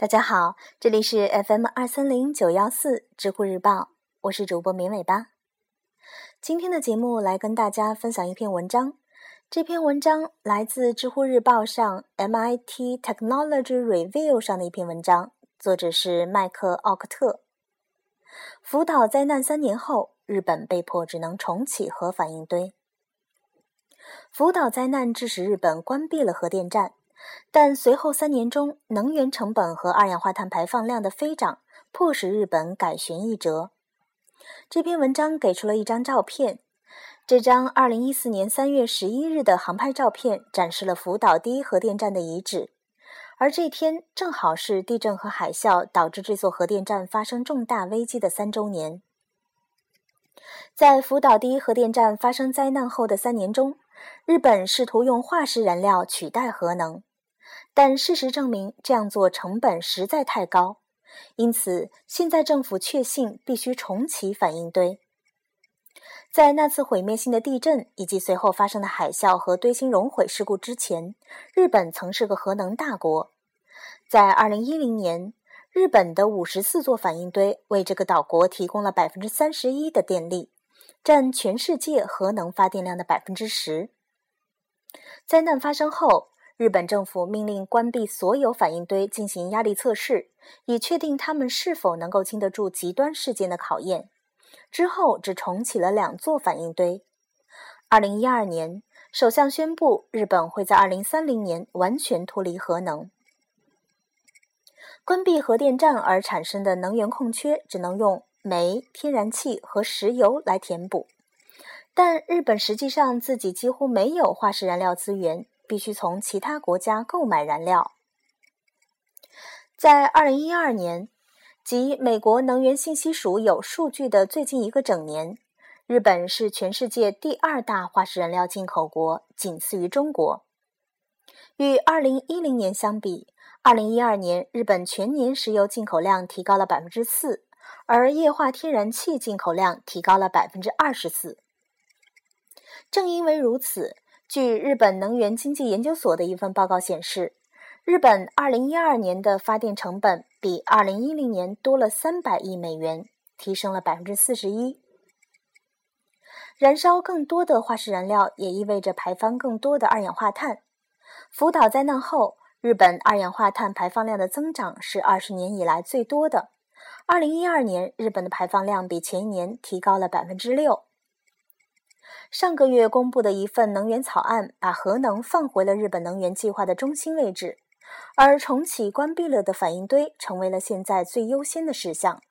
大家好，这里是 FM 二三零九幺四知乎日报，我是主播绵尾巴。今天的节目来跟大家分享一篇文章，这篇文章来自知乎日报上 MIT Technology Review 上的一篇文章，作者是麦克奥克特。福岛灾难三年后，日本被迫只能重启核反应堆。福岛灾难致使日本关闭了核电站。但随后三年中，能源成本和二氧化碳排放量的飞涨，迫使日本改弦易辙。这篇文章给出了一张照片，这张2014年3月11日的航拍照片展示了福岛第一核电站的遗址，而这天正好是地震和海啸导致这座核电站发生重大危机的三周年。在福岛第一核电站发生灾难后的三年中，日本试图用化石燃料取代核能。但事实证明，这样做成本实在太高，因此现在政府确信必须重启反应堆。在那次毁灭性的地震以及随后发生的海啸和堆芯熔毁事故之前，日本曾是个核能大国。在2010年，日本的54座反应堆为这个岛国提供了31%的电力，占全世界核能发电量的10%。灾难发生后。日本政府命令关闭所有反应堆进行压力测试，以确定它们是否能够经得住极端事件的考验。之后只重启了两座反应堆。二零一二年，首相宣布日本会在二零三零年完全脱离核能。关闭核电站而产生的能源空缺，只能用煤、天然气和石油来填补。但日本实际上自己几乎没有化石燃料资源。必须从其他国家购买燃料。在二零一二年，即美国能源信息署有数据的最近一个整年，日本是全世界第二大化石燃料进口国，仅次于中国。与二零一零年相比，二零一二年日本全年石油进口量提高了百分之四，而液化天然气进口量提高了百分之二十四。正因为如此。据日本能源经济研究所的一份报告显示，日本2012年的发电成本比2010年多了300亿美元，提升了41%。燃烧更多的化石燃料也意味着排放更多的二氧化碳。福岛灾难后，日本二氧化碳排放量的增长是20年以来最多的。2012年，日本的排放量比前一年提高了6%。上个月公布的一份能源草案，把核能放回了日本能源计划的中心位置，而重启关闭了的反应堆成为了现在最优先的事项。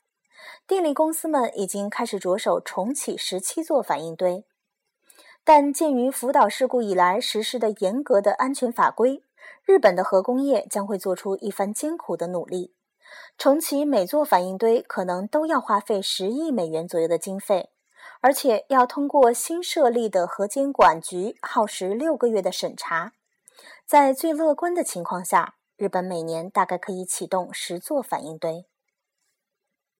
电力公司们已经开始着手重启十七座反应堆，但鉴于福岛事故以来实施的严格的安全法规，日本的核工业将会做出一番艰苦的努力。重启每座反应堆可能都要花费十亿美元左右的经费。而且要通过新设立的核监管局，耗时六个月的审查。在最乐观的情况下，日本每年大概可以启动十座反应堆。